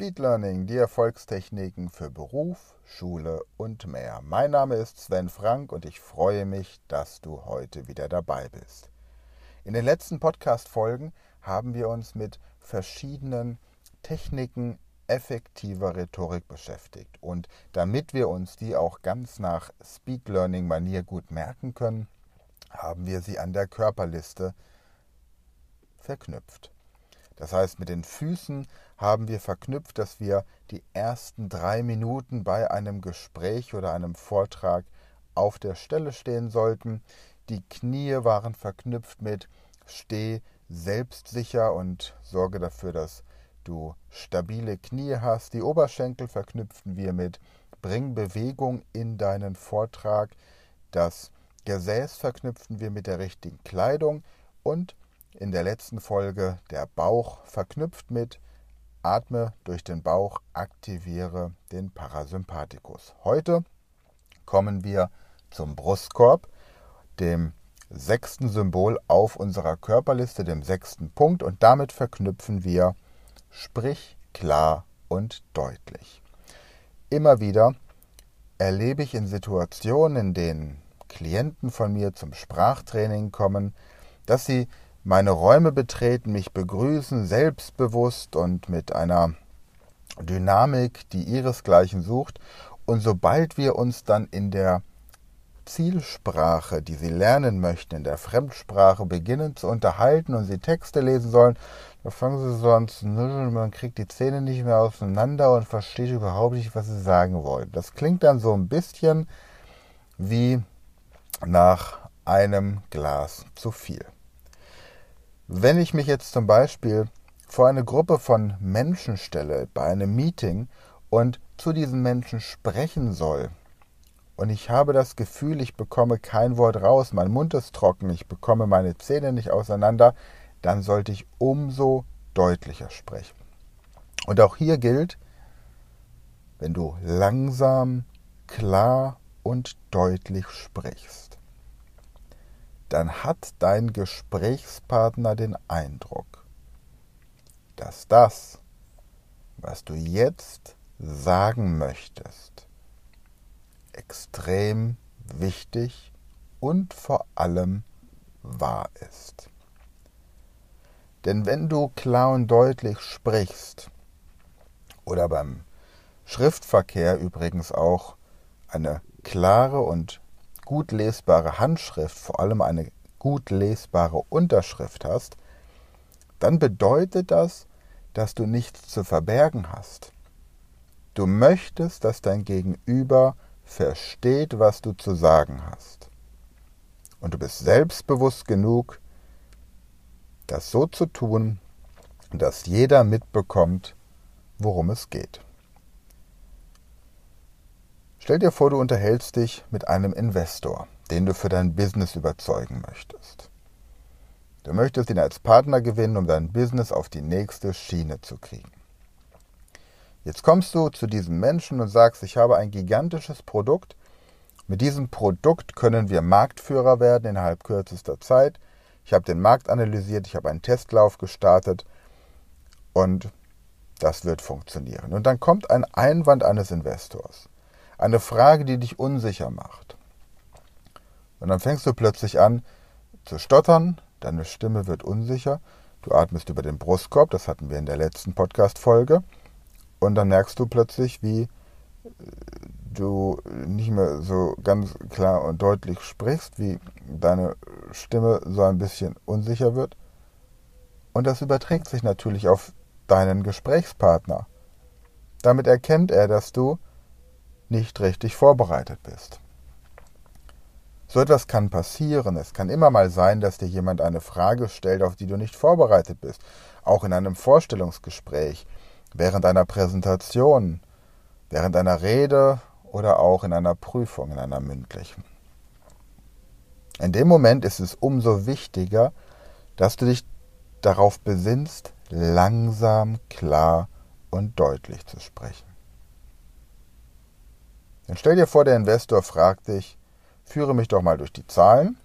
Speed Learning, die Erfolgstechniken für Beruf, Schule und mehr. Mein Name ist Sven Frank und ich freue mich, dass du heute wieder dabei bist. In den letzten Podcast-Folgen haben wir uns mit verschiedenen Techniken effektiver Rhetorik beschäftigt. Und damit wir uns die auch ganz nach Speed Learning Manier gut merken können, haben wir sie an der Körperliste verknüpft. Das heißt, mit den Füßen haben wir verknüpft, dass wir die ersten drei Minuten bei einem Gespräch oder einem Vortrag auf der Stelle stehen sollten. Die Knie waren verknüpft mit Steh selbstsicher und sorge dafür, dass du stabile Knie hast. Die Oberschenkel verknüpften wir mit Bring Bewegung in deinen Vortrag. Das Gesäß verknüpften wir mit der richtigen Kleidung und in der letzten Folge der Bauch verknüpft mit Atme durch den Bauch, aktiviere den Parasympathikus. Heute kommen wir zum Brustkorb, dem sechsten Symbol auf unserer Körperliste, dem sechsten Punkt und damit verknüpfen wir Sprich klar und deutlich. Immer wieder erlebe ich in Situationen, in denen Klienten von mir zum Sprachtraining kommen, dass sie meine Räume betreten, mich begrüßen, selbstbewusst und mit einer Dynamik, die ihresgleichen sucht. Und sobald wir uns dann in der Zielsprache, die sie lernen möchten, in der Fremdsprache beginnen zu unterhalten und sie Texte lesen sollen, da fangen sie so an zu nuscheln, man kriegt die Zähne nicht mehr auseinander und versteht überhaupt nicht, was sie sagen wollen. Das klingt dann so ein bisschen wie nach einem Glas zu viel. Wenn ich mich jetzt zum Beispiel vor eine Gruppe von Menschen stelle bei einem Meeting und zu diesen Menschen sprechen soll, und ich habe das Gefühl, ich bekomme kein Wort raus, mein Mund ist trocken, ich bekomme meine Zähne nicht auseinander, dann sollte ich umso deutlicher sprechen. Und auch hier gilt, wenn du langsam, klar und deutlich sprichst, dann hat dein Gesprächspartner den Eindruck, dass das, was du jetzt sagen möchtest, extrem wichtig und vor allem wahr ist. Denn wenn du klar und deutlich sprichst, oder beim Schriftverkehr übrigens auch eine klare und gut lesbare Handschrift, vor allem eine gut lesbare Unterschrift hast, dann bedeutet das, dass du nichts zu verbergen hast. Du möchtest, dass dein Gegenüber versteht, was du zu sagen hast. Und du bist selbstbewusst genug, das so zu tun, dass jeder mitbekommt, worum es geht. Stell dir vor, du unterhältst dich mit einem Investor, den du für dein Business überzeugen möchtest. Du möchtest ihn als Partner gewinnen, um dein Business auf die nächste Schiene zu kriegen. Jetzt kommst du zu diesem Menschen und sagst, ich habe ein gigantisches Produkt. Mit diesem Produkt können wir Marktführer werden innerhalb kürzester Zeit. Ich habe den Markt analysiert, ich habe einen Testlauf gestartet und das wird funktionieren. Und dann kommt ein Einwand eines Investors. Eine Frage, die dich unsicher macht. Und dann fängst du plötzlich an zu stottern, deine Stimme wird unsicher, du atmest über den Brustkorb, das hatten wir in der letzten Podcast-Folge, und dann merkst du plötzlich, wie äh, du nicht mehr so ganz klar und deutlich sprichst, wie deine Stimme so ein bisschen unsicher wird. Und das überträgt sich natürlich auf deinen Gesprächspartner. Damit erkennt er, dass du nicht richtig vorbereitet bist. So etwas kann passieren. Es kann immer mal sein, dass dir jemand eine Frage stellt, auf die du nicht vorbereitet bist. Auch in einem Vorstellungsgespräch, während einer Präsentation, während einer Rede oder auch in einer Prüfung, in einer mündlichen. In dem Moment ist es umso wichtiger, dass du dich darauf besinnst, langsam, klar und deutlich zu sprechen. Dann stell dir vor, der Investor fragt dich, führe mich doch mal durch die Zahlen.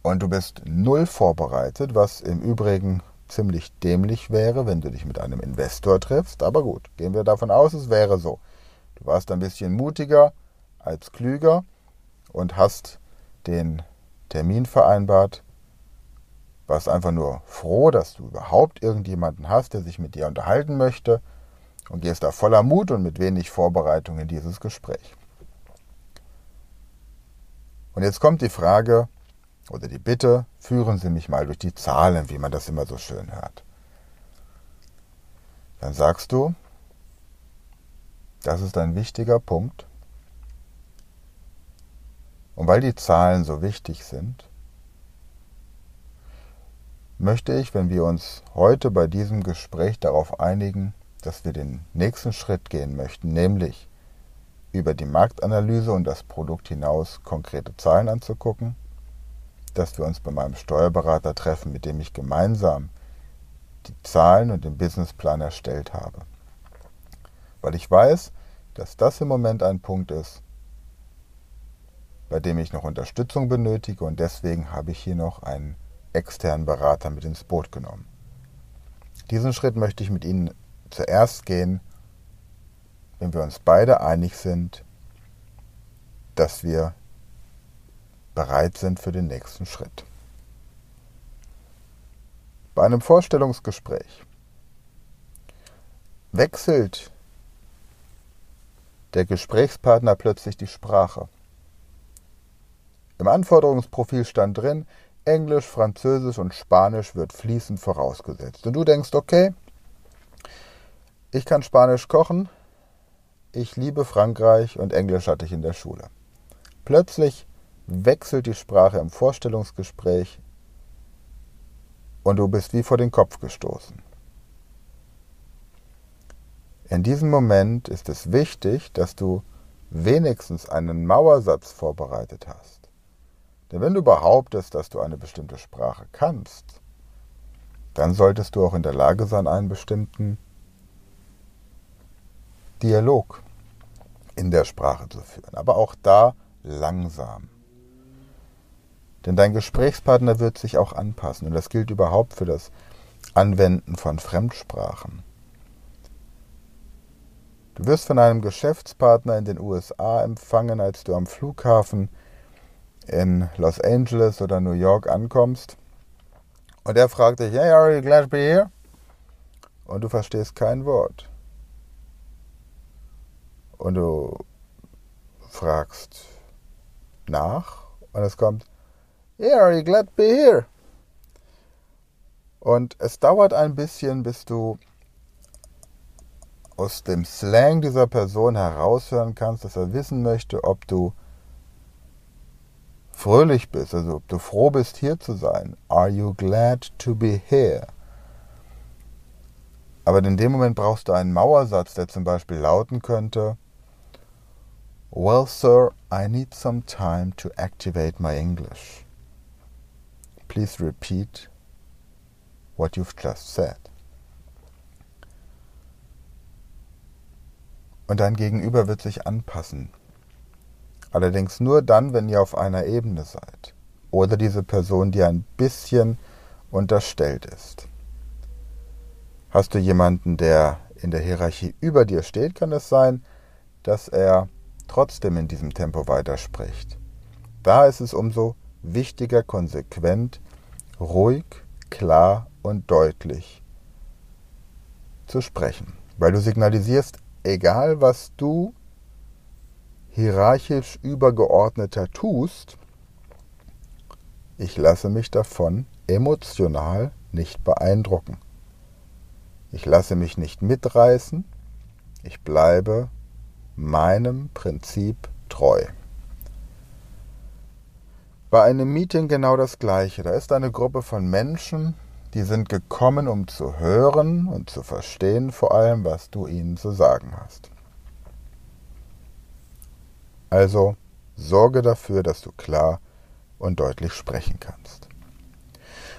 Und du bist null vorbereitet, was im Übrigen ziemlich dämlich wäre, wenn du dich mit einem Investor triffst. Aber gut, gehen wir davon aus, es wäre so. Du warst ein bisschen mutiger als klüger und hast den Termin vereinbart, warst einfach nur froh, dass du überhaupt irgendjemanden hast, der sich mit dir unterhalten möchte und gehst da voller Mut und mit wenig Vorbereitung in dieses Gespräch. Und jetzt kommt die Frage oder die Bitte, führen Sie mich mal durch die Zahlen, wie man das immer so schön hört. Dann sagst du, das ist ein wichtiger Punkt. Und weil die Zahlen so wichtig sind, möchte ich, wenn wir uns heute bei diesem Gespräch darauf einigen, dass wir den nächsten Schritt gehen möchten, nämlich über die Marktanalyse und das Produkt hinaus konkrete Zahlen anzugucken, dass wir uns bei meinem Steuerberater treffen, mit dem ich gemeinsam die Zahlen und den Businessplan erstellt habe. Weil ich weiß, dass das im Moment ein Punkt ist, bei dem ich noch Unterstützung benötige und deswegen habe ich hier noch einen externen Berater mit ins Boot genommen. Diesen Schritt möchte ich mit Ihnen zuerst gehen, wenn wir uns beide einig sind, dass wir bereit sind für den nächsten Schritt. Bei einem Vorstellungsgespräch wechselt der Gesprächspartner plötzlich die Sprache. Im Anforderungsprofil stand drin, Englisch, Französisch und Spanisch wird fließend vorausgesetzt. Und du denkst, okay, ich kann Spanisch kochen, ich liebe Frankreich und Englisch hatte ich in der Schule. Plötzlich wechselt die Sprache im Vorstellungsgespräch und du bist wie vor den Kopf gestoßen. In diesem Moment ist es wichtig, dass du wenigstens einen Mauersatz vorbereitet hast. Denn wenn du behauptest, dass du eine bestimmte Sprache kannst, dann solltest du auch in der Lage sein, einen bestimmten Dialog in der Sprache zu führen. Aber auch da langsam. Denn dein Gesprächspartner wird sich auch anpassen. Und das gilt überhaupt für das Anwenden von Fremdsprachen. Du wirst von einem Geschäftspartner in den USA empfangen, als du am Flughafen in Los Angeles oder New York ankommst. Und er fragt dich, hey, are you glad to be here? Und du verstehst kein Wort und du fragst nach und es kommt, Yeah, are you glad to be here? Und es dauert ein bisschen, bis du aus dem Slang dieser Person heraushören kannst, dass er wissen möchte, ob du fröhlich bist, also ob du froh bist, hier zu sein. Are you glad to be here? Aber in dem Moment brauchst du einen Mauersatz, der zum Beispiel lauten könnte, Well, sir, I need some time to activate my English. Please repeat what you've just said. Und dein Gegenüber wird sich anpassen. Allerdings nur dann, wenn ihr auf einer Ebene seid. Oder diese Person dir ein bisschen unterstellt ist. Hast du jemanden, der in der Hierarchie über dir steht, kann es sein, dass er trotzdem in diesem Tempo weiterspricht. Da ist es umso wichtiger, konsequent, ruhig, klar und deutlich zu sprechen, weil du signalisierst, egal was du hierarchisch übergeordneter tust, ich lasse mich davon emotional nicht beeindrucken. Ich lasse mich nicht mitreißen, ich bleibe meinem Prinzip treu. Bei einem Meeting genau das Gleiche. Da ist eine Gruppe von Menschen, die sind gekommen, um zu hören und zu verstehen, vor allem, was du ihnen zu sagen hast. Also sorge dafür, dass du klar und deutlich sprechen kannst.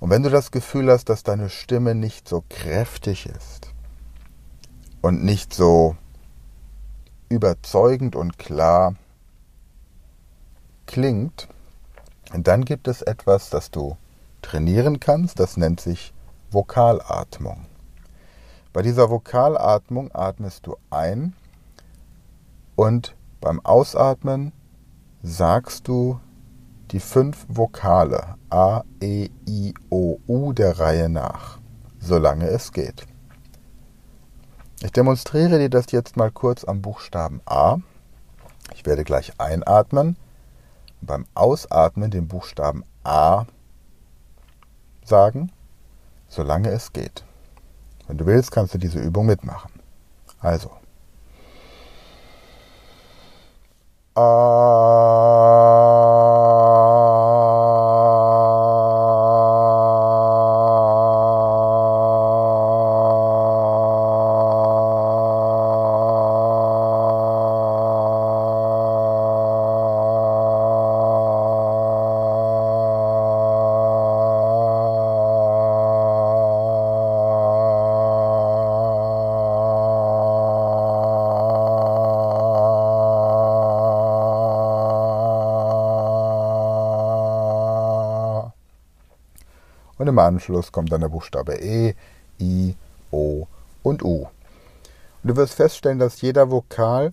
Und wenn du das Gefühl hast, dass deine Stimme nicht so kräftig ist und nicht so überzeugend und klar klingt, dann gibt es etwas, das du trainieren kannst, das nennt sich Vokalatmung. Bei dieser Vokalatmung atmest du ein und beim Ausatmen sagst du die fünf Vokale A, E, I, O, U der Reihe nach, solange es geht. Ich demonstriere dir das jetzt mal kurz am Buchstaben A. Ich werde gleich einatmen, beim Ausatmen den Buchstaben A sagen, solange es geht. Wenn du willst, kannst du diese Übung mitmachen. Also. A und im Anschluss kommt dann der Buchstabe E, I, O und U. Und du wirst feststellen, dass jeder Vokal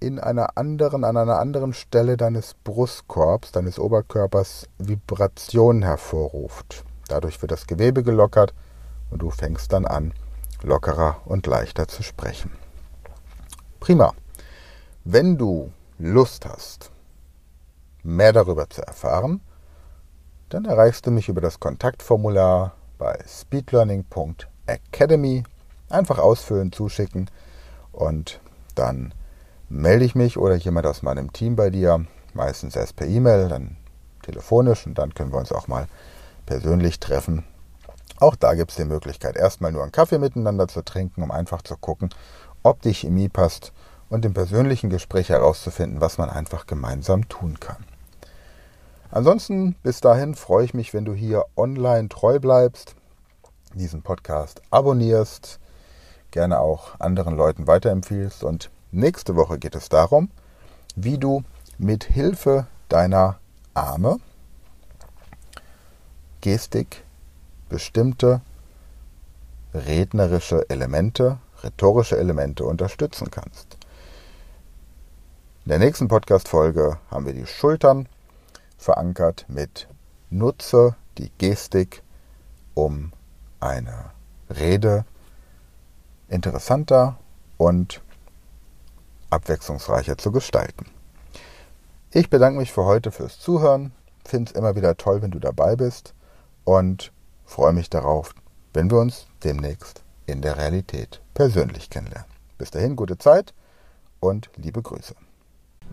in einer anderen, an einer anderen Stelle deines Brustkorbs, deines Oberkörpers Vibrationen hervorruft. Dadurch wird das Gewebe gelockert und du fängst dann an, lockerer und leichter zu sprechen. Prima. Wenn du Lust hast, mehr darüber zu erfahren, dann erreichst du mich über das Kontaktformular bei speedlearning.academy. Einfach ausfüllen, zuschicken und dann melde ich mich oder jemand aus meinem Team bei dir, meistens erst per E-Mail, dann telefonisch und dann können wir uns auch mal persönlich treffen. Auch da gibt es die Möglichkeit, erstmal nur einen Kaffee miteinander zu trinken, um einfach zu gucken, ob die Chemie passt und im persönlichen Gespräch herauszufinden, was man einfach gemeinsam tun kann. Ansonsten bis dahin freue ich mich, wenn du hier online treu bleibst, diesen Podcast abonnierst, gerne auch anderen Leuten weiterempfiehlst. Und nächste Woche geht es darum, wie du mit Hilfe deiner Arme, Gestik, bestimmte rednerische Elemente, rhetorische Elemente unterstützen kannst. In der nächsten Podcast-Folge haben wir die Schultern verankert mit Nutze die Gestik, um eine Rede interessanter und abwechslungsreicher zu gestalten. Ich bedanke mich für heute fürs Zuhören, finde es immer wieder toll, wenn du dabei bist und freue mich darauf, wenn wir uns demnächst in der Realität persönlich kennenlernen. Bis dahin gute Zeit und liebe Grüße.